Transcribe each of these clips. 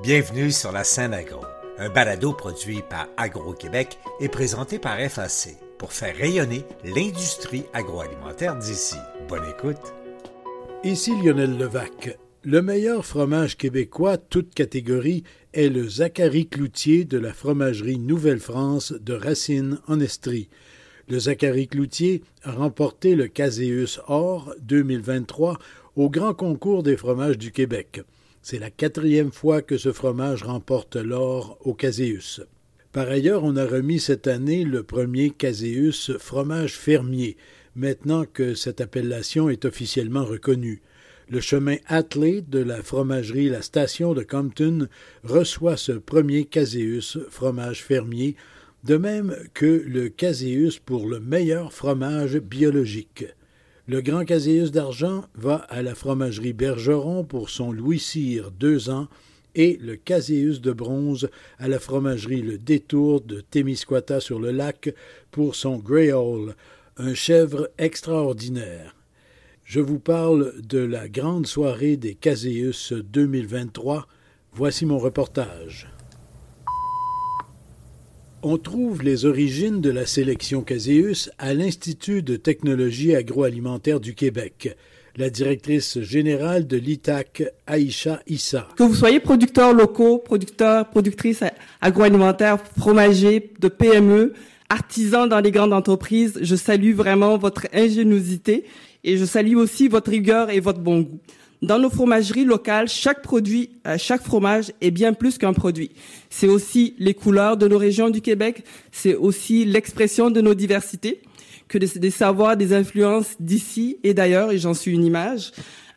Bienvenue sur la scène agro, un balado produit par Agro-Québec et présenté par FAC pour faire rayonner l'industrie agroalimentaire d'ici. Bonne écoute. Ici Lionel Levac. Le meilleur fromage québécois, toute catégorie, est le Zachary Cloutier de la fromagerie Nouvelle-France de Racine en Estrie. Le Zachary Cloutier a remporté le Caséus Or 2023 au Grand Concours des fromages du Québec. C'est la quatrième fois que ce fromage remporte l'or au Caséus. Par ailleurs, on a remis cette année le premier Caséus fromage fermier, maintenant que cette appellation est officiellement reconnue. Le chemin attelé de la fromagerie La Station de Compton reçoit ce premier Caséus fromage fermier, de même que le Caséus pour le meilleur fromage biologique. Le Grand Caséus d'argent va à la fromagerie Bergeron pour son Louis Cyr deux ans et le Caséus de bronze à la fromagerie Le Détour de Témiscouata sur le lac pour son Greyhall, un chèvre extraordinaire. Je vous parle de la grande soirée des Caséus 2023. Voici mon reportage. On trouve les origines de la sélection Caséus à l'Institut de technologie agroalimentaire du Québec. La directrice générale de l'ITAC, Aïcha Issa. Que vous soyez producteurs locaux, producteurs, productrices agroalimentaires, fromagers, de PME, artisans dans les grandes entreprises, je salue vraiment votre ingéniosité et je salue aussi votre rigueur et votre bon goût. Dans nos fromageries locales, chaque produit, euh, chaque fromage est bien plus qu'un produit. C'est aussi les couleurs de nos régions du Québec, c'est aussi l'expression de nos diversités, que des, des savoirs, des influences d'ici et d'ailleurs, et j'en suis une image,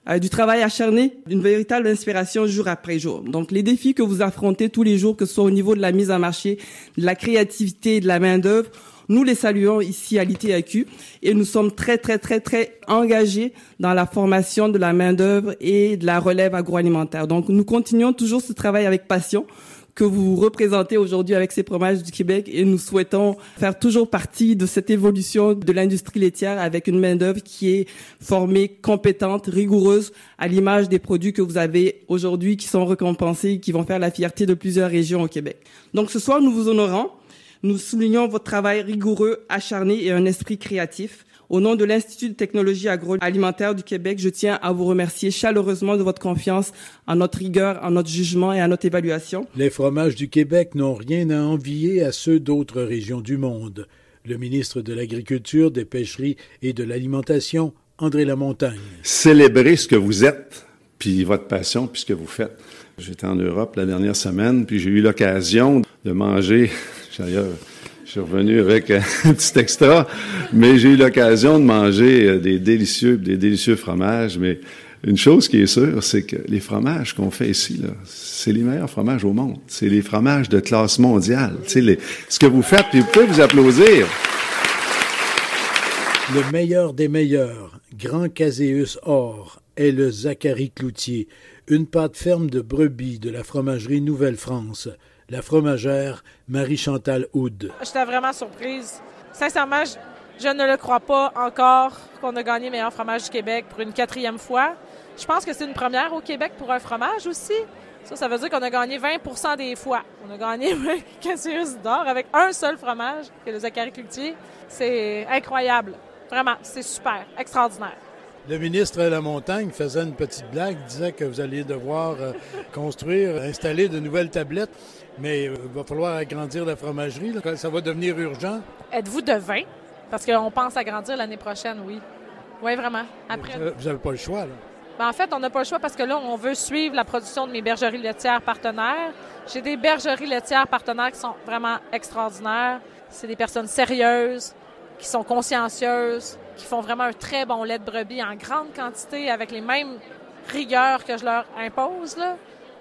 euh, du travail acharné, d'une véritable inspiration jour après jour. Donc les défis que vous affrontez tous les jours, que ce soit au niveau de la mise en marché, de la créativité, de la main d'œuvre, nous les saluons ici à l'ITAQ et nous sommes très, très, très, très engagés dans la formation de la main-d'œuvre et de la relève agroalimentaire. Donc, nous continuons toujours ce travail avec passion que vous représentez aujourd'hui avec ces fromages du Québec et nous souhaitons faire toujours partie de cette évolution de l'industrie laitière avec une main-d'œuvre qui est formée, compétente, rigoureuse à l'image des produits que vous avez aujourd'hui qui sont récompensés, qui vont faire la fierté de plusieurs régions au Québec. Donc ce soir, nous vous honorons nous soulignons votre travail rigoureux, acharné et un esprit créatif. Au nom de l'Institut de technologie agroalimentaire du Québec, je tiens à vous remercier chaleureusement de votre confiance en notre rigueur, en notre jugement et à notre évaluation. Les fromages du Québec n'ont rien à envier à ceux d'autres régions du monde. Le ministre de l'Agriculture, des Pêcheries et de l'Alimentation, André Lamontagne. Célébrez ce que vous êtes, puis votre passion, puis ce que vous faites. J'étais en Europe la dernière semaine, puis j'ai eu l'occasion de manger D'ailleurs, je suis revenu avec un petit extra, mais j'ai eu l'occasion de manger euh, des délicieux, des délicieux fromages. Mais une chose qui est sûre, c'est que les fromages qu'on fait ici, c'est les meilleurs fromages au monde. C'est les fromages de classe mondiale. Sais, ce que vous faites, puis vous pouvez vous applaudir. Le meilleur des meilleurs, Grand Caséus Or, est le Zachary Cloutier, une pâte ferme de brebis de la fromagerie Nouvelle-France la fromagère Marie-Chantal Houd. J'étais vraiment surprise. Sincèrement, je, ne le crois pas encore qu'on a gagné meilleur fromage du Québec pour une quatrième fois. Je pense que c'est une première au Québec pour un fromage aussi. Ça, ça veut dire qu'on a gagné 20% des fois. On a gagné Cassius d'or avec un seul fromage, que le Zachary Cloutier. C'est incroyable. Vraiment, c'est super, extraordinaire. Le ministre de la Montagne faisait une petite blague, disait que vous alliez devoir euh, construire, installer de nouvelles tablettes, mais euh, il va falloir agrandir la fromagerie. Ça va devenir urgent. Êtes-vous de vin? Parce qu'on pense agrandir l'année prochaine, oui. Oui, vraiment. Après... Vous n'avez pas le choix, là. Ben, en fait, on n'a pas le choix parce que là, on veut suivre la production de mes bergeries laitières partenaires. J'ai des bergeries laitières partenaires qui sont vraiment extraordinaires. C'est des personnes sérieuses, qui sont consciencieuses, qui font vraiment un très bon lait de brebis en grande quantité avec les mêmes rigueurs que je leur impose. Là.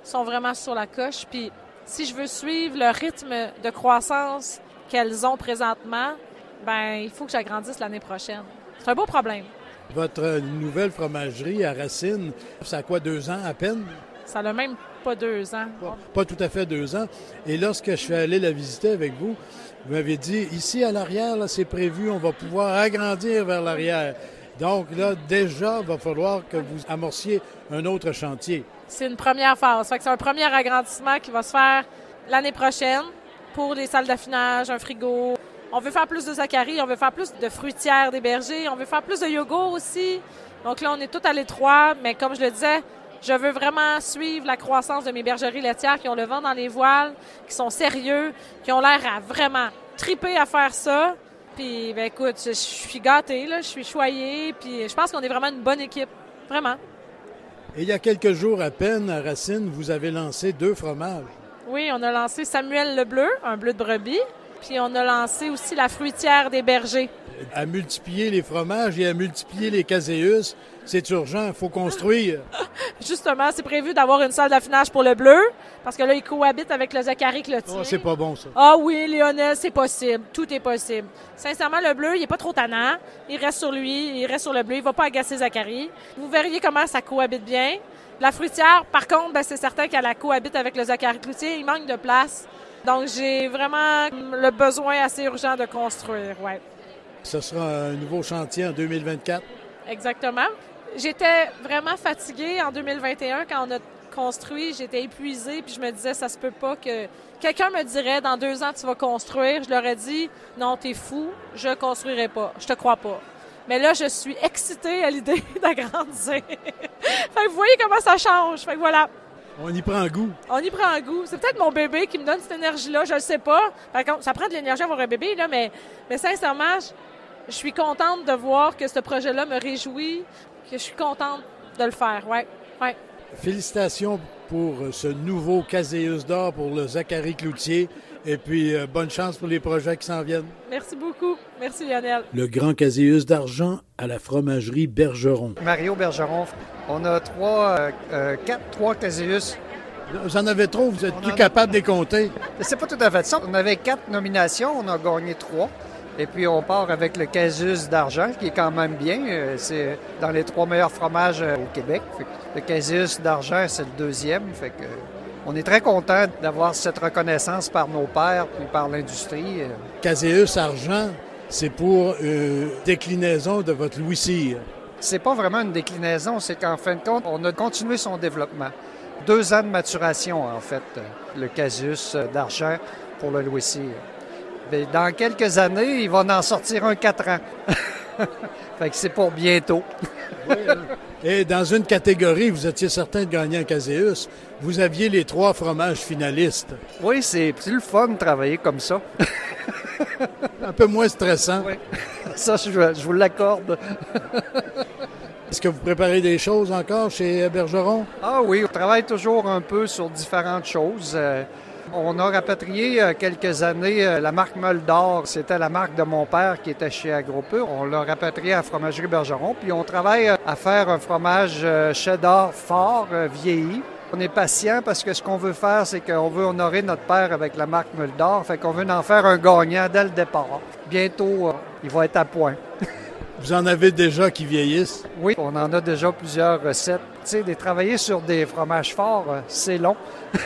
Ils sont vraiment sur la coche. Puis si je veux suivre le rythme de croissance qu'elles ont présentement, ben il faut que j'agrandisse l'année prochaine. C'est un beau problème. Votre nouvelle fromagerie à Racine, ça a quoi, deux ans à peine? Ça n'a même pas deux ans. Pas, tout à fait deux ans. Et lorsque je suis allé la visiter avec vous, vous m'avez dit, ici à l'arrière, c'est prévu, on va pouvoir agrandir vers l'arrière. Donc là, déjà, il va falloir que vous amorciez un autre chantier. C'est une première phase. C'est un premier agrandissement qui va se faire l'année prochaine pour les salles d'affinage, un frigo. On veut faire plus de Zachary, on veut faire plus de fruitières des bergers, on veut faire plus de yogourt aussi. Donc là, on est tout à l'étroit, mais comme je le disais, je veux vraiment suivre la croissance de mes bergeries laitières qui ont le vent dans les voiles, qui sont sérieux, qui ont l'air à vraiment triper à faire ça. Puis, ben écoute, je, suis gâtée, là, je suis choyée, puis je pense qu'on est vraiment une bonne équipe, vraiment. Et il y a quelques jours à peine, à Racine, vous avez lancé deux fromages. Oui, on a lancé Samuel le Bleu, un bleu de brebis, puis on a lancé aussi la fruitière des bergers. À multiplier les fromages et à multiplier les caséus, c'est urgent, il faut construire. Justement, c'est prévu d'avoir une salle d'affinage pour le bleu, parce que là, il cohabite avec le Zachary Clotier. Oh, c'est pas bon, ça. Ah oui, Lionel, c'est possible. Tout est possible. Sincèrement, le bleu, il est pas trop tannant. Il reste sur lui, il reste sur le bleu. Il va pas agacer Zachary. Vous verriez comment ça cohabite bien. La fruitière, par contre, ben, c'est certain qu'elle cohabite avec le Zachary Cloutier. Il manque de place. Donc, j'ai vraiment le besoin assez urgent de construire, ouais. Ce sera un nouveau chantier en 2024? Exactement. J'étais vraiment fatiguée en 2021 quand on a construit. J'étais épuisée, puis je me disais, ça se peut pas que quelqu'un me dirait, dans deux ans, tu vas construire. Je leur ai dit, non, t'es fou, je construirai pas. Je te crois pas. Mais là, je suis excitée à l'idée d'agrandir. fait que vous voyez comment ça change. Fait que voilà. On y prend goût. On y prend goût. C'est peut-être mon bébé qui me donne cette énergie-là, je ne sais pas. Par contre, ça prend de l'énergie à avoir un bébé, là, mais, mais sincèrement, je suis contente de voir que ce projet-là me réjouit, que je suis contente de le faire. Ouais, ouais. Félicitations pour ce nouveau Caséus d'or pour le Zachary Cloutier. Et puis, euh, bonne chance pour les projets qui s'en viennent. Merci beaucoup. Merci, Lionel. Le grand Caséus d'argent à la fromagerie Bergeron. Mario Bergeron. On a trois, euh, euh, quatre, trois Caséus. Vous en avez trop, vous êtes plus capable de les compter. C'est pas tout à fait ça. On avait quatre nominations, on a gagné trois. Et puis on part avec le Casus d'argent, qui est quand même bien. Euh, c'est dans les trois meilleurs fromages euh, au Québec. Le Casus d'argent, c'est le deuxième. Fait que on est très content d'avoir cette reconnaissance par nos pairs puis par l'industrie. Caseus argent, c'est pour une déclinaison de votre Louis Cyr. C'est pas vraiment une déclinaison, c'est qu'en fin de compte, on a continué son développement. Deux ans de maturation, en fait, le Casus d'argent pour le Louis Cyr. Ben, dans quelques années, il va en sortir un quatre ans. fait que c'est pour bientôt. Et dans une catégorie, vous étiez certain de gagner un Caséus. Vous aviez les trois fromages finalistes. Oui, c'est plus le fun de travailler comme ça. un peu moins stressant. Oui. Ça, je, je vous l'accorde. Est-ce que vous préparez des choses encore chez Bergeron? Ah oui, on travaille toujours un peu sur différentes choses. On a rapatrié euh, quelques années euh, la marque Meule d'Or. C'était la marque de mon père qui était chez Agropur. On l'a rapatrié à Fromagerie Bergeron. Puis on travaille euh, à faire un fromage cheddar fort, vieilli. On est patient parce que ce qu'on veut faire, c'est qu'on veut honorer notre père avec la marque Meule d'Or. Fait qu'on veut en faire un gagnant dès le départ. Bientôt, il va être à point. Vous en avez déjà qui vieillissent? Oui, on en a déjà plusieurs recettes. Tu sais, de travailler sur des fromages forts, c'est long.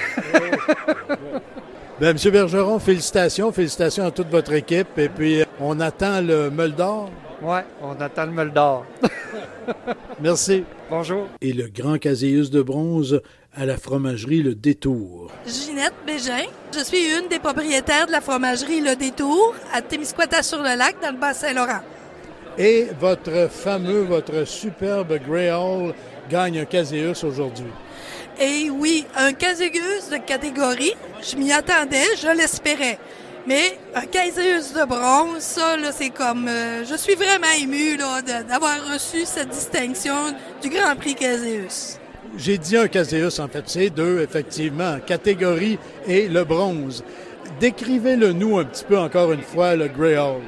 Bien, M. Bergeron, félicitations. Félicitations à toute votre équipe. Et puis, on attend le meule d'or. Oui, on attend le meule d'or. Merci. Bonjour. Et le grand caséus de bronze à la fromagerie Le Détour. Ginette Bégin. Je suis une des propriétaires de la fromagerie Le Détour à Témiscouata-sur-le-Lac, dans le Bas-Saint-Laurent. Et votre fameux, votre superbe Grey Hall gagne un caséus aujourd'hui. Et oui, un Caséus de catégorie, je m'y attendais, je l'espérais. Mais un Caséus de bronze, ça, là, c'est comme... Euh, je suis vraiment ému d'avoir reçu cette distinction du Grand Prix Caséus. J'ai dit un Caséus, en fait, c'est deux, effectivement, catégorie et le bronze. Décrivez-le nous un petit peu encore une fois, le Grey Hall.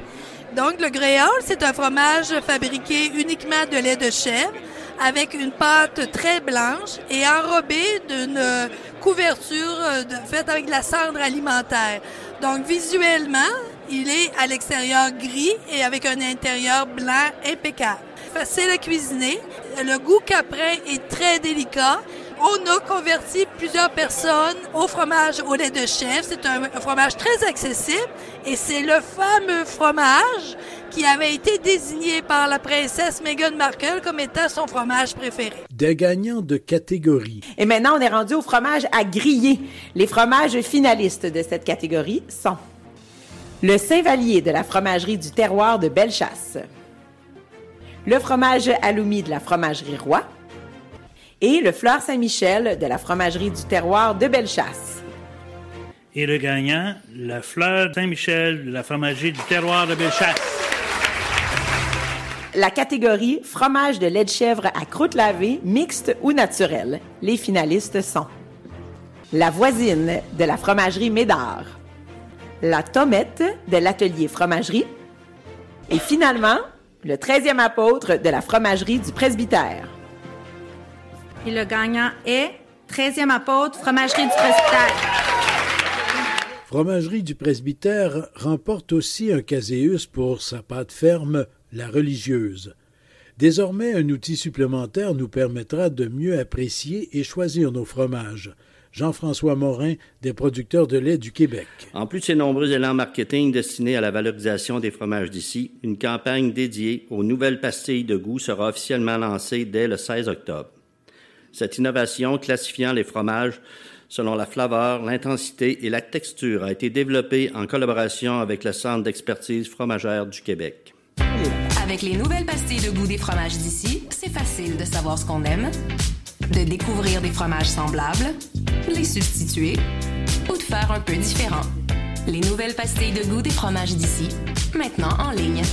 Donc, le Hall, c'est un fromage fabriqué uniquement de lait de chèvre avec une pâte très blanche et enrobée d'une couverture euh, faite avec de la cendre alimentaire. Donc visuellement, il est à l'extérieur gris et avec un intérieur blanc impeccable. Facile à cuisiner. Le goût caprin est très délicat. On a converti plusieurs personnes au fromage au lait de chèvre. C'est un fromage très accessible et c'est le fameux fromage qui avait été désigné par la princesse Meghan Markle comme étant son fromage préféré. Des gagnants de catégorie. Et maintenant, on est rendu au fromage à griller. Les fromages finalistes de cette catégorie sont le Saint-Vallier de la fromagerie du terroir de Bellechasse, le fromage Aloumi de la fromagerie Roi et le Fleur Saint-Michel de la fromagerie du terroir de Bellechasse. Et le gagnant, la Fleur Saint-Michel de la fromagerie du terroir de Bellechasse. La catégorie fromage de lait de chèvre à croûte lavée, mixte ou naturel. Les finalistes sont la voisine de la fromagerie Médard, la tomette de l'atelier fromagerie et finalement le 13e apôtre de la fromagerie du presbytère. Et le gagnant est 13e apôtre, fromagerie du presbytère. Fromagerie du presbytère remporte aussi un caséus pour sa pâte ferme, la religieuse. Désormais, un outil supplémentaire nous permettra de mieux apprécier et choisir nos fromages. Jean-François Morin, des producteurs de lait du Québec. En plus de ces nombreux élans marketing destinés à la valorisation des fromages d'ici, une campagne dédiée aux nouvelles pastilles de goût sera officiellement lancée dès le 16 octobre. Cette innovation classifiant les fromages selon la flaveur, l'intensité et la texture a été développée en collaboration avec le Centre d'expertise fromagère du Québec. Avec les nouvelles pastilles de goût des fromages d'ici, c'est facile de savoir ce qu'on aime, de découvrir des fromages semblables, les substituer ou de faire un peu différent. Les nouvelles pastilles de goût des fromages d'ici, maintenant en ligne.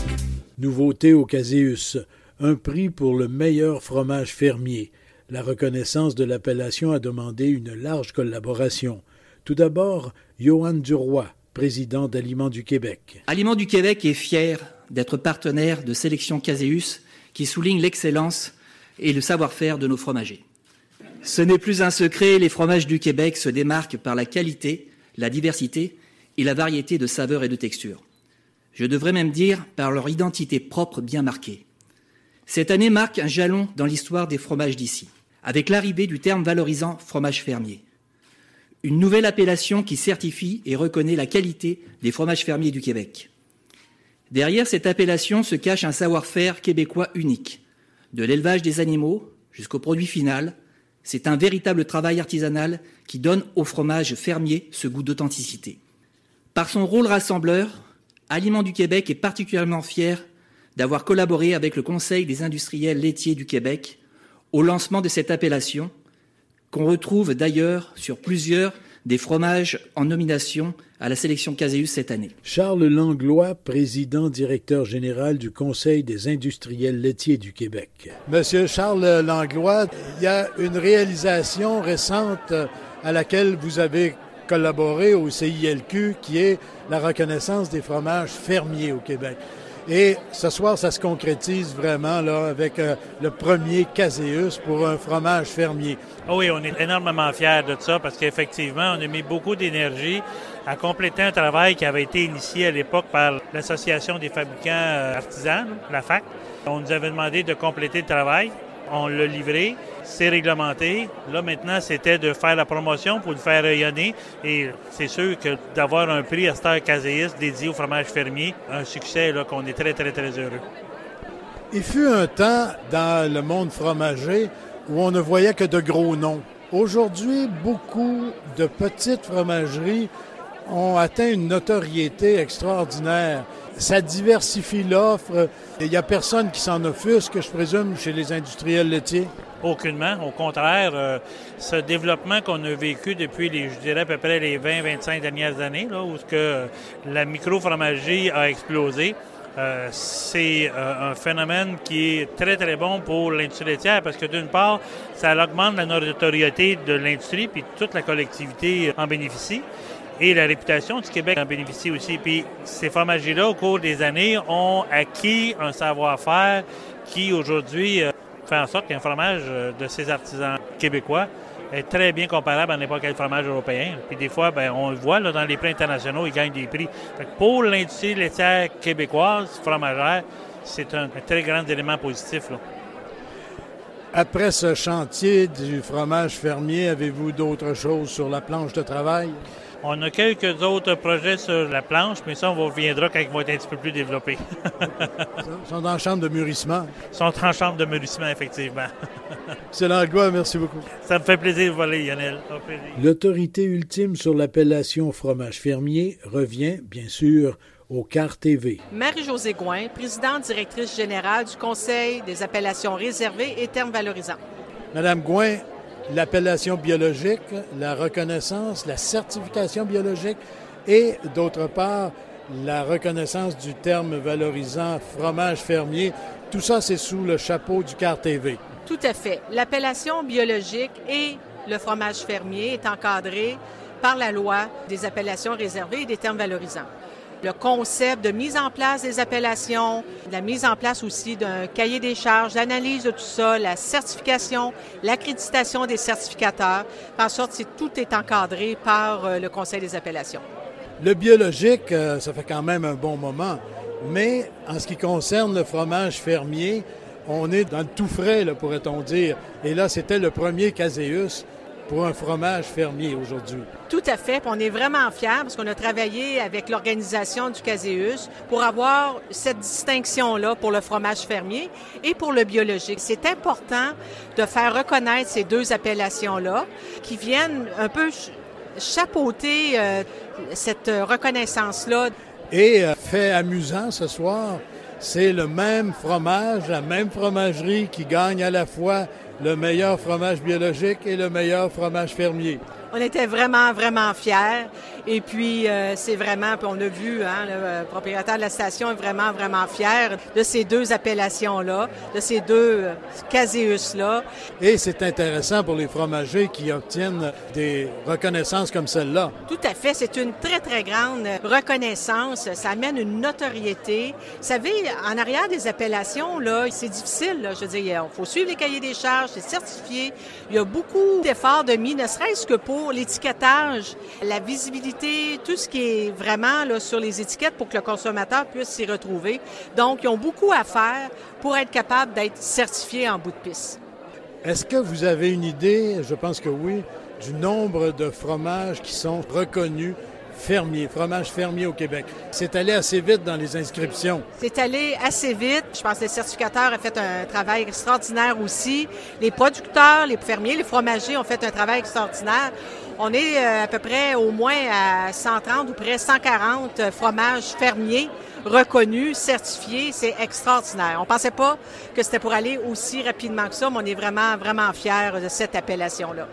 Nouveauté au Caséus, un prix pour le meilleur fromage fermier. La reconnaissance de l'appellation a demandé une large collaboration. Tout d'abord, Johan Duroy, président d'Aliments du Québec. Aliments du Québec est fier d'être partenaire de Sélection Caséus qui souligne l'excellence et le savoir-faire de nos fromagers. Ce n'est plus un secret, les fromages du Québec se démarquent par la qualité, la diversité et la variété de saveurs et de textures. Je devrais même dire par leur identité propre bien marquée. Cette année marque un jalon dans l'histoire des fromages d'ici, avec l'arrivée du terme valorisant fromage fermier. Une nouvelle appellation qui certifie et reconnaît la qualité des fromages fermiers du Québec. Derrière cette appellation se cache un savoir-faire québécois unique, de l'élevage des animaux jusqu'au produit final. C'est un véritable travail artisanal qui donne au fromage fermier ce goût d'authenticité. Par son rôle rassembleur, Aliments du Québec est particulièrement fier d'avoir collaboré avec le Conseil des industriels laitiers du Québec au lancement de cette appellation, qu'on retrouve d'ailleurs sur plusieurs des fromages en nomination à la sélection Caséus cette année. Charles Langlois, président directeur général du Conseil des industriels laitiers du Québec. Monsieur Charles Langlois, il y a une réalisation récente à laquelle vous avez collaboré au CILQ qui est la reconnaissance des fromages fermiers au Québec. Et ce soir, ça se concrétise vraiment là avec euh, le premier Caséus pour un fromage fermier. Oh oui, on est énormément fiers de ça parce qu'effectivement, on a mis beaucoup d'énergie à compléter un travail qui avait été initié à l'époque par l'Association des fabricants euh, artisans, la FAC. On nous avait demandé de compléter le travail. On l'a livré, c'est réglementé. Là, maintenant, c'était de faire la promotion pour le faire rayonner. Et c'est sûr que d'avoir un prix à Star Caséis dédié au fromage fermier, un succès qu'on est très, très, très heureux. Il fut un temps dans le monde fromager où on ne voyait que de gros noms. Aujourd'hui, beaucoup de petites fromageries ont atteint une notoriété extraordinaire. Ça diversifie l'offre. Il n'y a personne qui s'en offusque, je présume, chez les industriels laitiers. Aucunement. Au contraire, euh, ce développement qu'on a vécu depuis, les, je dirais, à peu près les 20-25 dernières années, où la micro-fromagerie a explosé, euh, c'est euh, un phénomène qui est très, très bon pour l'industrie laitière parce que d'une part, ça augmente la notoriété de l'industrie, puis toute la collectivité en bénéficie. Et la réputation du Québec en bénéficie aussi. Puis ces fromagers-là, au cours des années, ont acquis un savoir-faire qui, aujourd'hui, fait en sorte qu'un fromage de ces artisans québécois est très bien comparable à n'importe quel fromage européen. Puis des fois, ben, on le voit là, dans les prix internationaux, ils gagnent des prix. pour l'industrie laitière québécoise, fromagère, c'est un, très grand élément positif. Après ce chantier du fromage fermier, avez-vous d'autres choses sur la planche de travail? On a quelques autres projets sur la planche, mais ça, on reviendra quand ils vont être un petit peu plus développés. Ils sont en chambre de mûrissement. Ils sont en chambre de mûrissement, effectivement. C'est l'anglais, merci beaucoup. Ça me fait plaisir de voler, Lionel. L'autorité ultime sur l'appellation fromage fermier revient, bien sûr, au CAR TV. Marie-Josée Gouin, présidente directrice générale du Conseil des appellations réservées et termes valorisants. Madame Gouin, l'appellation biologique, la reconnaissance, la certification biologique et, d'autre part, la reconnaissance du terme valorisant fromage fermier. Tout ça, c'est sous le chapeau du CAR TV. Tout à fait. L'appellation biologique et le fromage fermier est encadré par la loi des appellations réservées et des termes valorisants le concept de mise en place des appellations, la mise en place aussi d'un cahier des charges, l'analyse de tout ça, la certification, l'accréditation des certificateurs, en sorte que tout est encadré par euh, le Conseil des appellations. Le biologique, euh, ça fait quand même un bon moment, mais en ce qui concerne le fromage fermier, on est dans le tout frais, pourrait-on dire. Et là, c'était le premier caséus pour un fromage fermier aujourd'hui. Tout à fait. on est vraiment fiers parce qu'on a travaillé avec l'organisation du Caséus pour avoir cette distinction-là pour le fromage fermier et pour le biologique. C'est important de faire reconnaître ces deux appellations-là qui viennent un peu chapeauter euh, cette reconnaissance-là. Et euh, fait amusant ce soir, c'est le même fromage, la même fromagerie qui gagne à la fois le meilleur fromage biologique et le meilleur fromage fermier. On était vraiment, vraiment fiers. Et puis, euh, c'est vraiment, puis on a vu, hein, le euh, propriétaire de la station est vraiment, vraiment fier de ces deux appellations-là, de ces deux euh, caséus-là. Et c'est intéressant pour les fromagers qui obtiennent des reconnaissances comme celle-là. Tout à fait. C'est une très, très grande reconnaissance. Ça amène une notoriété. Vous savez, en arrière des appellations, là, c'est difficile. Là. Je veux dire, il faut suivre les cahiers des charges, c'est certifié. Il y a beaucoup d'efforts de mis, ne serait-ce que pour l'étiquetage, la visibilité, tout ce qui est vraiment sur les étiquettes pour que le consommateur puisse s'y retrouver. Donc, ils ont beaucoup à faire pour être capable d'être certifiés en bout de piste. Est-ce que vous avez une idée, je pense que oui, du nombre de fromages qui sont reconnus fermier, fromage fermier au Québec. C'est allé assez vite dans les inscriptions. C'est allé assez vite. Je pense que le certificateur a fait un travail extraordinaire aussi. Les producteurs, les fermiers, les fromagers ont fait un travail extraordinaire. On est euh, à peu près au moins à 130 ou près 140 fromages fermiers reconnus, certifiés. C'est extraordinaire. On pensait pas que c'était pour aller aussi rapidement que ça, mais on est vraiment, vraiment fiers de cette appellation-là.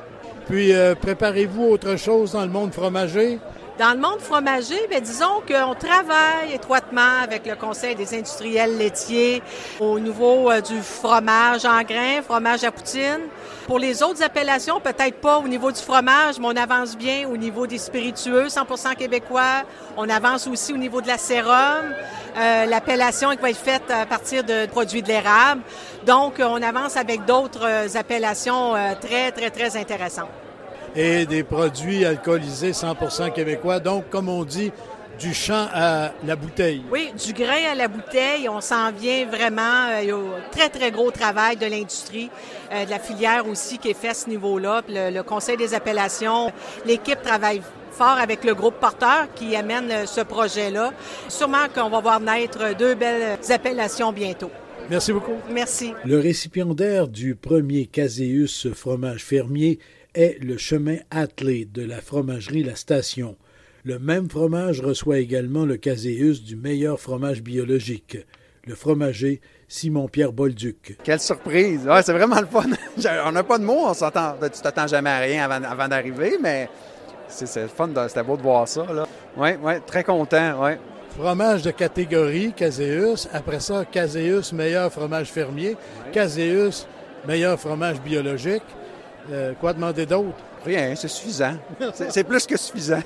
Puis, euh, préparez-vous autre chose dans le monde fromager? Dans le monde fromager, bien, disons qu'on travaille étroitement avec le Conseil des industriels laitiers au niveau euh, du fromage en grains, fromage à poutine. Pour les autres appellations, peut-être pas au niveau du fromage, mais on avance bien au niveau des spiritueux 100% québécois. On avance aussi au niveau de la sérum, euh, l'appellation qui va être faite à partir de produits de l'érable. Donc, on avance avec d'autres euh, appellations très, très, très intéressantes et des produits alcoolisés 100% québécois. Donc, comme on dit, du champ à la bouteille. Oui, du grain à la bouteille. On s'en vient vraiment euh, au très, très gros travail de l'industrie, euh, de la filière aussi qui est fait à ce niveau-là. Le, le, Conseil des appellations, l'équipe travaille fort avec le groupe porteur qui amène euh, ce projet-là. Sûrement qu'on va voir naître deux belles appellations bientôt. Merci beaucoup. Merci. Le récipiendaire du premier Caséus fromage fermier est le chemin attelé de la fromagerie La Station. Le même fromage reçoit également le caséus du meilleur fromage biologique, le fromager Simon-Pierre Bolduc. Quelle surprise! Ouais, c'est vraiment le fun. on n'a pas de mots, on s'attend, tu t'attends jamais à rien avant, d'arriver, mais c'est, le fun, c'était beau de voir ça. Oui, ouais, très content, ouais. Fromage de catégorie, Caséus. Après ça, Caséus, meilleur fromage fermier. Caséus, meilleur fromage biologique. Euh, quoi demander d'autre? Rien, c'est suffisant. c'est plus que suffisant.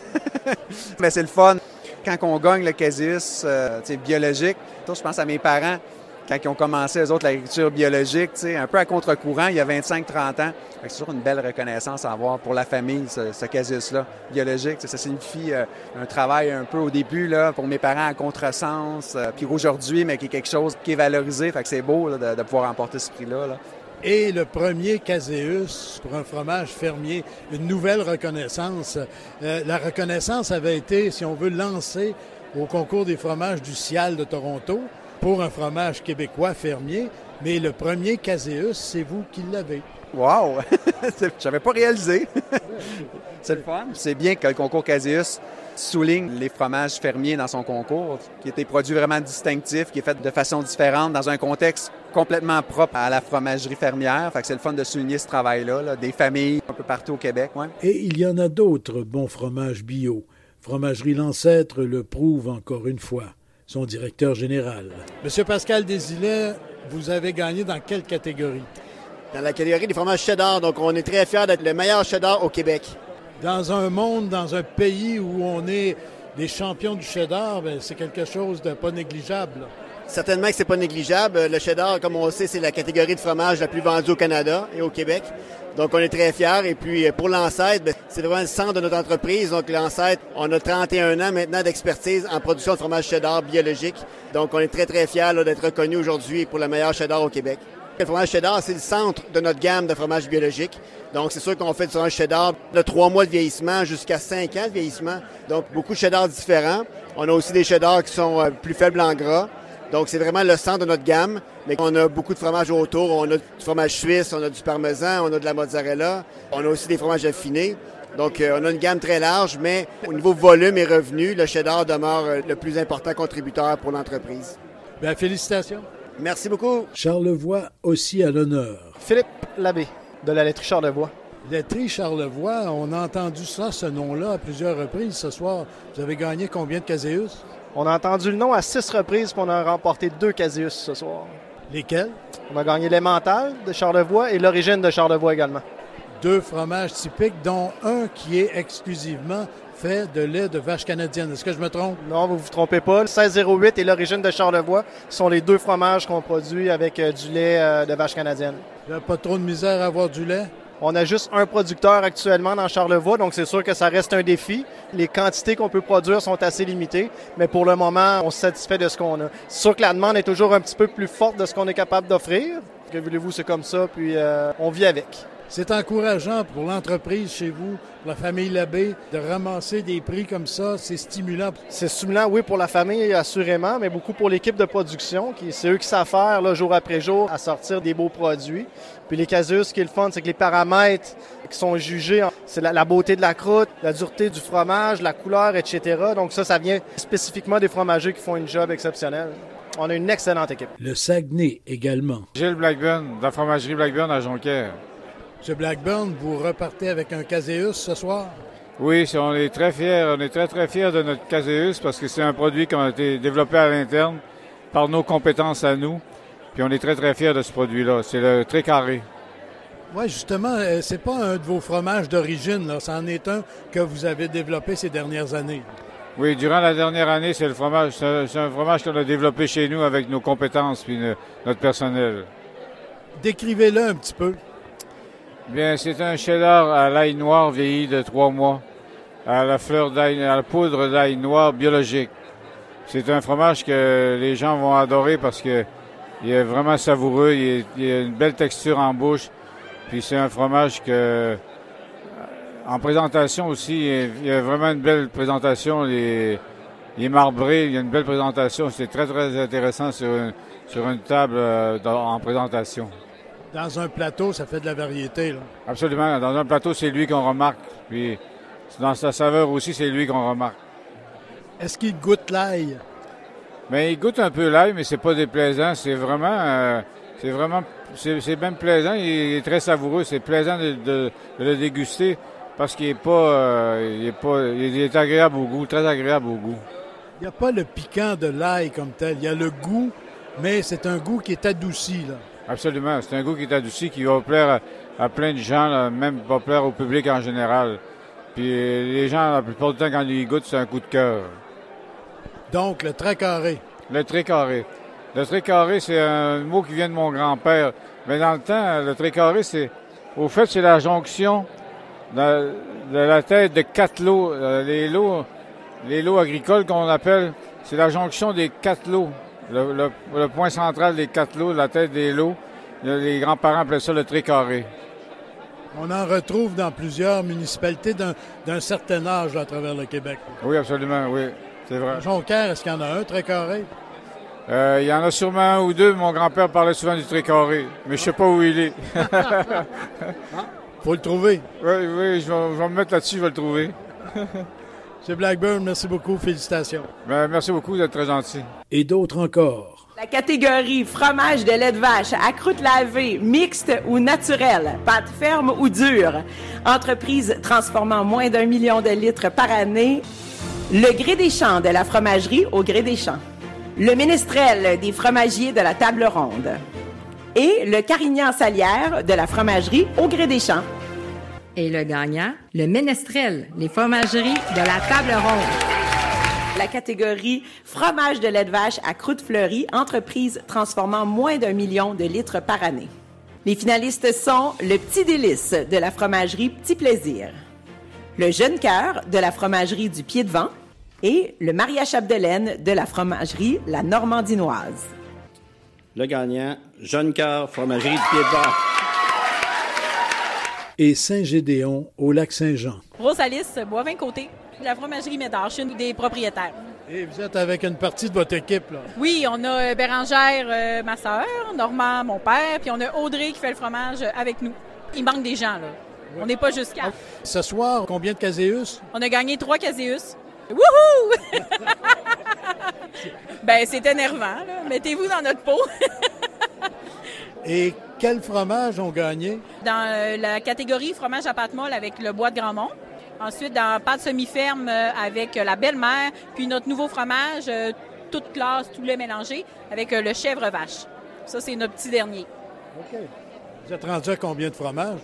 Mais c'est le fun. Quand on gagne le casus euh, biologique, je pense à mes parents, quand ils ont commencé, eux autres, l'agriculture biologique, un peu à contre-courant, il y a 25-30 ans. C'est toujours une belle reconnaissance à avoir pour la famille, ce, casus-là, biologique. Ça signifie euh, un travail un peu au début, là, pour mes parents, à contresens, puis aujourd'hui, mais qui est quelque chose qui est valorisé. Fait que c'est beau de, pouvoir emporter ce prix-là. Là. Et le premier Caseus pour un fromage fermier, une nouvelle reconnaissance. Euh, la reconnaissance avait été, si on veut, lancée au concours des fromages du Cial de Toronto pour un fromage québécois fermier, mais le premier Caseus, c'est vous qui l'avez. Wow! J'avais pas réalisé. c'est le fun. C'est bien que le concours Caseus souligne les fromages fermiers dans son concours, qui était produit vraiment distinctif, qui est fait de façon différente dans un contexte complètement propre à la fromagerie fermière. Fait que c'est le fun de souligner ce travail-là, des familles un peu partout au Québec. Ouais. Et il y en a d'autres bons fromages bio. Fromagerie L'Ancêtre le prouve encore une fois. Son directeur général. Monsieur Pascal Desilets, vous avez gagné dans quelle catégorie? Dans la catégorie des fromages cheddar. Donc, on est très fiers d'être le meilleur cheddar au Québec. Dans un monde, dans un pays où on est des champions du cheddar, ben, c'est quelque chose de pas négligeable. Certainement que c'est pas négligeable. Le cheddar, comme on le sait, c'est la catégorie de fromage la plus vendue au Canada et au Québec. Donc, on est très fiers. Et puis, pour l'ancêtre, ben, c'est vraiment le centre de notre entreprise. Donc, l'ancêtre, on a 31 ans maintenant d'expertise en production de fromage cheddar biologique. Donc, on est très, très fiers d'être reconnu aujourd'hui pour le meilleur cheddar au Québec. Le fromage cheddar, c'est le centre de notre gamme de fromage biologique. Donc, c'est sûr qu'on fait du fromage cheddar de trois mois de vieillissement jusqu'à cinq ans de vieillissement. Donc, beaucoup de cheddar différents. On a aussi des cheddars qui sont euh, plus faibles en gras. Donc, c'est vraiment le centre de notre gamme. Mais on a beaucoup de fromages autour. On a du fromage suisse, on a du parmesan, on a de la mozzarella. On a aussi des fromages affinés. Donc, euh, on a une gamme très large, mais au niveau volume et revenu, le cheddar demeure euh, le plus important contributeur pour l'entreprise. Bien, félicitations. Merci beaucoup. Charlevoix aussi à l'honneur. Philippe Labbé, de la laiterie Charlevoix. Laiterie Charlevoix, on a entendu ça, ce nom-là, à plusieurs reprises ce soir. Vous avez gagné combien de Caséus? On a entendu le nom à six reprises, puis on a remporté deux Caséus ce soir. Lesquels? On a gagné l'Emmental de Charlevoix et l'Origine de Charlevoix également. Deux fromages typiques, dont un qui est exclusivement fait de lait de vache canadienne. Est-ce que je me trompe? Non, vous vous trompez pas. Le 1608 et l'origine de Charlevoix sont les deux fromages qu'on produit avec euh, du lait euh, de vache canadienne. Il n'y a pas trop de misère à avoir du lait? On a juste un producteur actuellement dans Charlevoix, donc c'est sûr que ça reste un défi. Les quantités qu'on peut produire sont assez limitées, mais pour le moment, on se satisfait de ce qu'on a. C'est sûr que la demande est toujours un petit peu plus forte de ce qu'on est capable d'offrir. Que voulez-vous, c'est comme ça, puis euh, on vit avec. C'est encourageant pour l'entreprise chez vous, pour la famille Labbé, de ramasser des prix comme ça. C'est stimulant. C'est stimulant, oui, pour la famille, assurément, mais beaucoup pour l'équipe de production. qui C'est eux qui savent faire, là, jour après jour, à sortir des beaux produits. Puis les casus, ce qui est le fun, c'est que les paramètres qui sont jugés, c'est la, la, beauté de la croûte, la dureté du fromage, la couleur, etc. Donc ça, ça vient spécifiquement des fromagers qui font une job exceptionnelle. On a une excellente équipe. Le Saguenay également. Gilles Blackburn, de la fromagerie Blackburn à Jonquière. M. Blackburn, vous repartez avec un Caséus ce soir? Oui, on est très fiers. On est très, très fiers de notre Caséus parce que c'est un produit qui a été développé à l'interne par nos compétences à nous. Puis on est très, très fiers de ce produit-là. C'est le très carré. Oui, justement, c'est pas un de vos fromages d'origine, là. C'en est un que vous avez développé ces dernières années. Oui, durant la dernière année, c'est le fromage, c'est un fromage qu'on a développé chez nous avec nos compétences puis notre personnel. Décrivez-le un petit peu. Bien, c'est un cheddar à l'ail noir vieilli de trois mois, à la fleur d'ail, à la poudre d'ail noir biologique. C'est un fromage que les gens vont adorer parce que il est vraiment savoureux, il, a une belle texture en bouche. Puis c'est un fromage que, en présentation aussi, il y a vraiment une belle présentation. Il est, il marbré, il y a une belle présentation. C'est très, très intéressant sur une, sur une table euh, en présentation. Dans un plateau, ça fait de la variété. Là. Absolument. Dans un plateau, c'est lui qu'on remarque. Puis dans sa saveur aussi, c'est lui qu'on remarque. Est-ce qu'il goûte l'ail? Mais il goûte un peu l'ail, mais c'est pas déplaisant. C'est vraiment, euh, c'est vraiment, c'est même plaisant. Il est très savoureux. C'est plaisant de, de, de, le déguster parce qu'il est pas, euh, il est pas, il est agréable au goût, très agréable au goût. Il n'y a pas le piquant de l'ail comme tel. Il y a le goût, mais c'est un goût qui est adouci là. Absolument. C'est un goût qui est adouci, qui va plaire à, à plein de gens, là, même va plaire au public en général. Puis les gens, la plupart du temps, quand ils goûtent, c'est un coup de cœur. Donc, le très carré. Le très carré. Le très carré, c'est un mot qui vient de mon grand-père. Mais dans le temps, le très carré, c'est. Au fait, c'est la jonction de, de, la tête de quatre lots. Les lots, les lots agricoles qu'on appelle, c'est la jonction des quatre lots. Le, le, le, point central des quatre lots, la tête des lots. Les grands-parents appelaient ça le tricarré. On en retrouve dans plusieurs municipalités d'un certain âge à travers le Québec. Oui, absolument, oui. C'est vrai. Jonquière, est-ce qu'il y en a un très carré? Euh, il y en a sûrement un ou deux. Mon grand-père parlait souvent du tricarré, mais je sais pas où il est. Faut le trouver. Oui, oui, je vais, je vais me mettre là-dessus, je vais le trouver. M. Blackburn, merci beaucoup. Félicitations. Ben, merci beaucoup d'être très gentil. Et d'autres encore. La catégorie fromage de lait de vache à croûte lavée, mixte ou naturelle, pâte ferme ou dure. Entreprise transformant moins d'un million de litres par année. Le gré des champs de la fromagerie au gré des champs. Le ménestrel des fromagiers de la table ronde. Et le carignan salière de la fromagerie au gré des champs. Et le gagnant, le ménestrel, les fromageries de la table ronde la catégorie fromage de lait de vache à croûte fleurie, entreprise transformant moins d'un million de litres par année. Les finalistes sont le Petit Délice de la fromagerie Petit Plaisir, le Jeune Cœur de la fromagerie du Pied de Vent et le Maria Chapdelaine de la fromagerie La Normandinoise. Le gagnant, Jeune Cœur, fromagerie du Pied de Vent. Et Saint-Gédéon au lac Saint-Jean. Rosalis, Boivin-Côté la fromagerie Médard. Je suis une des propriétaires. Et vous êtes avec une partie de votre équipe, là? Oui, on a euh, Bérangère, euh, ma soeur, Normand, mon père, puis on a Audrey qui fait le fromage avec nous. Il manque des gens, là. On n'est pas jusqu'à. Ce soir, combien de caséus? On a gagné trois caséus. Wouhou! ben, c'est énervant, là. Mettez-vous dans notre peau. Et quel fromage ont gagné? Dans euh, la catégorie fromage à pâte molle avec le bois de Grandmont. Ensuite, dans pâte semi-ferme euh, avec la belle-mère, puis notre nouveau fromage, euh, toute classe, tout lait mélangé, avec le chèvre-vache. Ça, c'est notre petit dernier. OK. Vous êtes rendu à combien de fromages?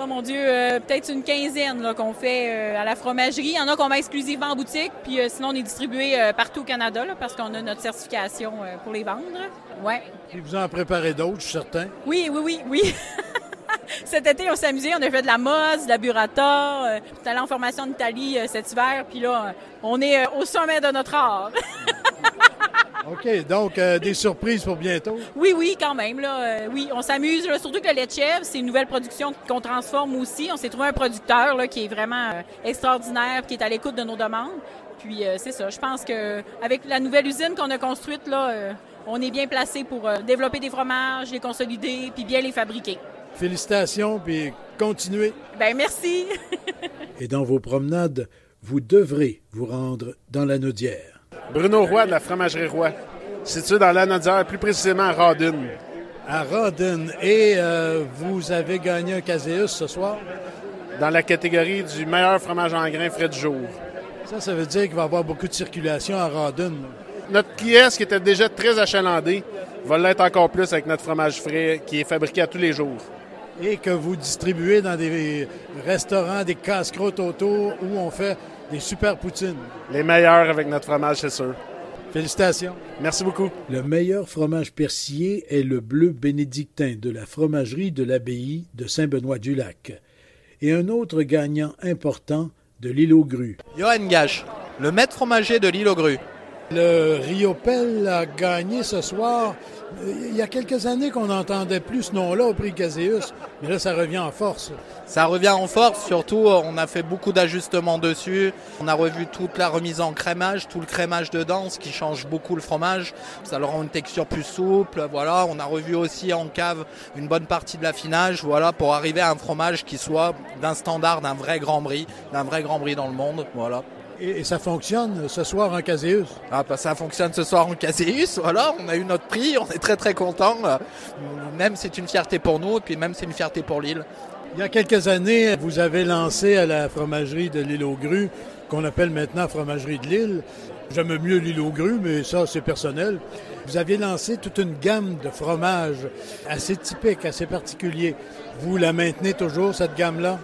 Oh mon Dieu, peut-être une quinzaine qu'on fait à la fromagerie. Il y en a qu'on met exclusivement en boutique, puis sinon on est distribué partout au Canada parce qu'on a notre certification pour les vendre. Ouais. Et vous en préparez d'autres, je suis certain? Oui, oui, oui, oui. cet été, on s'est amusé. On a fait de la mousse, de la burrata. Euh, on est allé en formation en Italie euh, cet hiver. Puis là, euh, on est au sommet de notre art. OK, donc des surprises pour bientôt? Oui, oui, quand même. Là, oui, on s'amuse. Surtout que le lait de chèvre, c'est une nouvelle production qu'on transforme aussi. On s'est trouvé un producteur là, qui est vraiment extraordinaire, qui est à l'écoute de nos demandes. Puis c'est ça. Je pense que avec la nouvelle usine qu'on a construite, là, on est bien placé pour développer des fromages, les consolider, puis bien les fabriquer. Félicitations, puis continuez. Ben merci. Et dans vos promenades, vous devrez vous rendre dans la Naudière. Bruno Roy de la Fromagerie Roy, situé dans la Naudière, plus précisément à Rodin. À Rodin. Et euh, vous avez gagné un Caséus ce soir? Dans la catégorie du meilleur fromage en grains frais du jour. Ça, ça veut dire qu'il va y avoir beaucoup de circulation à Rodin. Notre kiosque qui était déjà très achalandé va l'être encore plus avec notre fromage frais qui est fabriqué à tous les jours et que vous distribuez dans des restaurants, des casse-croûtes autour où on fait des super poutines. Les meilleurs avec notre fromage, c'est sûr. Félicitations. Merci beaucoup. Le meilleur fromage persillé est le bleu bénédictin de la fromagerie de l'abbaye de Saint-Benoît-du-Lac. Et un autre gagnant important de l'île aux grues. Johan Gache, le maître fromager de l'île aux grues. Le Riopel a gagné ce soir il y a quelques années qu'on n'entendait plus ce nom-là au prix Caséus, mais là, ça revient en force. Ça revient en force, surtout, on a fait beaucoup d'ajustements dessus. On a revu toute la remise en crémage, tout le crémage dedans, ce qui change beaucoup le fromage. Ça leur rend une texture plus souple, voilà. On a revu aussi en cave une bonne partie de l'affinage, voilà, pour arriver à un fromage qui soit d'un standard d'un vrai Grand Brie, d'un vrai Grand Brie dans le monde, voilà. Et, ça fonctionne ce soir en Caséus? Ah bah ça fonctionne ce soir en Caséus, voilà, on a eu notre prix, on est très très content. Même c'est une fierté pour nous, et puis même c'est une fierté pour l'île. Il y a quelques années, vous avez lancé à la fromagerie de l'île aux grues, qu'on appelle maintenant fromagerie de l'île. J'aime mieux l'île aux grues, mais ça c'est personnel. Vous aviez lancé toute une gamme de fromages assez typiques, assez particuliers. Vous la maintenez toujours, cette gamme-là?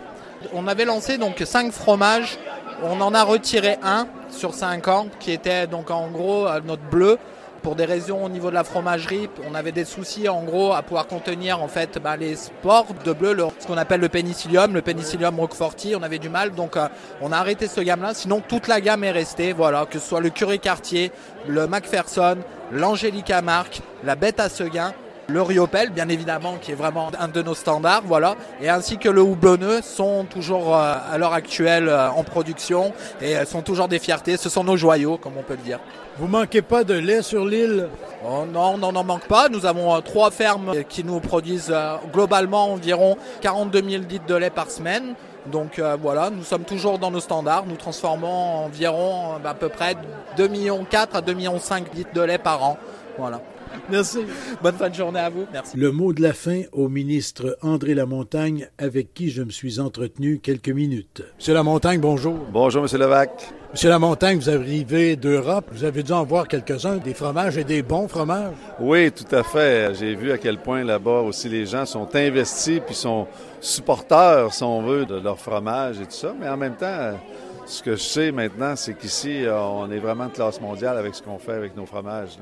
On avait lancé donc cinq fromages on en a retiré un sur 50 qui était donc en gros euh, notre bleu. Pour des raisons au niveau de la fromagerie, on avait des soucis en gros à pouvoir contenir en fait bah, les spores de bleu, ce qu'on appelle le pénicillium, le pénicillium roqueforti. On avait du mal, donc euh, on a arrêté ce gamme-là. Sinon toute la gamme est restée, voilà, que ce soit le curé quartier, le Macpherson, l'Angélica Marque, la bête à Seguin Le Riopel, bien évidemment, qui est vraiment un de nos standards, voilà, et ainsi que le houblonneux sont toujours euh, à l'heure actuelle euh, en production et sont toujours des fiertés. Ce sont nos joyaux, comme on peut le dire. Vous manquez pas de lait sur l'île? Oh, Non, on n'en manque pas. Nous avons euh, trois fermes qui nous produisent globalement environ 42 000 litres de lait par semaine. Donc voilà, nous sommes toujours dans nos standards. Nous transformons environ à peu près 2,4 millions à 2,5 millions litres de lait par an. Voilà. Merci. Bonne fin de journée à vous. Merci. Le mot de la fin au ministre André Lamontagne, avec qui je me suis entretenu quelques minutes. Monsieur Lamontagne, bonjour. Bonjour, Monsieur Levac. Monsieur Lamontagne, vous arrivez d'Europe. Vous avez dû en voir quelques-uns, des fromages et des bons fromages. Oui, tout à fait. J'ai vu à quel point là-bas aussi les gens sont investis puis sont supporteurs, si on veut, de leur fromage et tout ça. Mais en même temps, ce que je sais maintenant, c'est qu'ici, on est vraiment de classe mondiale avec ce qu'on fait avec nos fromages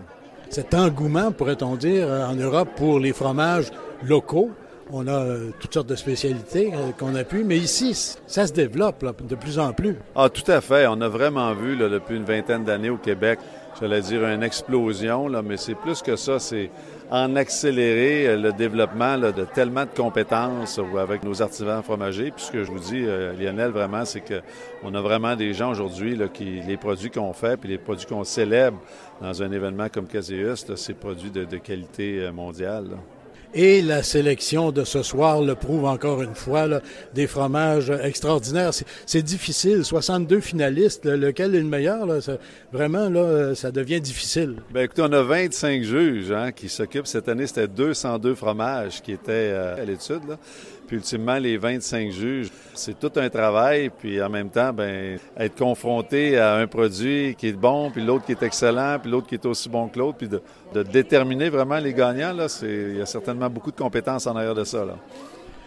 cet engouement, pourrait-on dire, en Europe pour les fromages locaux. On a euh, toutes sortes de spécialités euh, qu'on a pu, mais ici, ça se développe de plus en plus. Ah, tout à fait. On a vraiment vu depuis une vingtaine d'années au Québec, j'allais dire une explosion, mais c'est plus que ça. C'est en accélérer euh, le développement de tellement de compétences avec nos artisans fromagers. Puis ce que je vous dis, euh, Lionel, vraiment, c'est qu'on a vraiment des gens aujourd'hui qui les produits qu'on fait, puis les produits qu'on célèbre dans un événement comme Caseus, c'est produits de, de, qualité euh, mondiale. Et la sélection de ce soir le prouve encore une fois, là, des fromages extraordinaires. C'est difficile, 62 finalistes, lequel est le meilleur? Là, vraiment, là, ça devient difficile. Bien, écoutez, on a 25 juges hein, qui s'occupent. Cette année, c'était 202 fromages qui étaient euh, à l'étude. Puis ultimement, les 25 juges, c'est tout un travail. Puis en même temps, ben être confronté à un produit qui est bon, puis l'autre qui est excellent, puis l'autre qui est aussi bon que l'autre, puis de, de, déterminer vraiment les gagnants, là, c'est, il y a certainement beaucoup de compétences en arrière de ça. Là.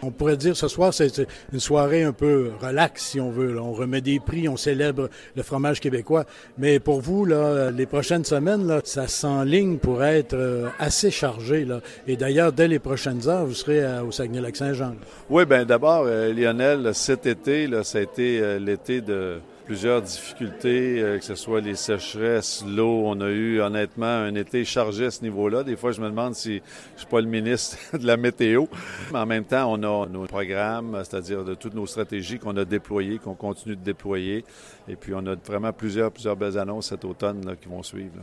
On pourrait dire ce soir, c'est une soirée un peu relax, si on veut. On remet des prix, on célèbre le fromage québécois. Mais pour vous, là, les prochaines semaines, là, ça s'enligne pour être euh, assez chargé. Là. Et d'ailleurs, dès les prochaines heures, vous serez au Saguenay-Lac-Saint-Jean. Oui, bien d'abord, euh, Lionel, cet été, là, ça a été euh, l'été de plusieurs difficultés, euh, que ce soit les sécheresses, l'eau. On a eu honnêtement un été chargé à ce niveau-là. Des fois, je me demande si je suis pas le ministre de la météo. Mais en même temps, on a nos programmes, c'est-à-dire de toutes nos stratégies qu'on a déployées, qu'on continue de déployer. Et puis, on a vraiment plusieurs, plusieurs belles annonces cet automne qui vont suivre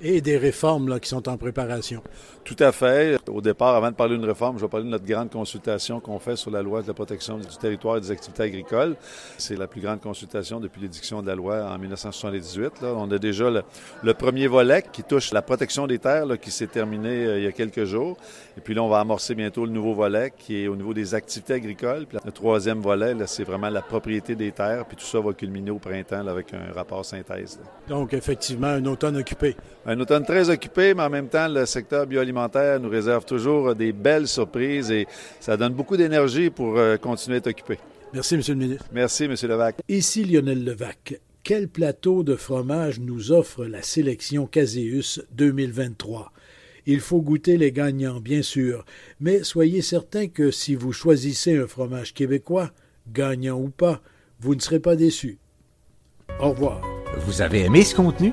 et des réformes là, qui sont en préparation. Tout à fait. Au départ, avant de parler d'une réforme, je vais parler de notre grande consultation qu'on fait sur la loi de la protection du territoire et des activités agricoles. C'est la plus grande consultation depuis l'édiction de la loi en 1978. Là. On a déjà le, premier volet qui touche la protection des terres là, qui s'est terminé euh, il y a quelques jours. Et puis là, on va amorcer bientôt le nouveau volet qui est au niveau des activités agricoles. Puis le troisième volet, c'est vraiment la propriété des terres. Puis tout ça va culminer au printemps avec un rapport synthèse. Donc, effectivement, un automne occupé. Un automne très occupé, mais en même temps, le secteur bioalimentaire nous réserve toujours des belles surprises et ça donne beaucoup d'énergie pour euh, continuer à être occupé. Merci, M. le ministre. Merci, M. Levac. Ici Lionel Levac. Quel plateau de fromage nous offre la sélection Caseus 2023? Il faut goûter les gagnants, bien sûr, mais soyez certain que si vous choisissez un fromage québécois, gagnant ou pas, vous ne serez pas déçus. Au revoir. Vous avez aimé ce contenu?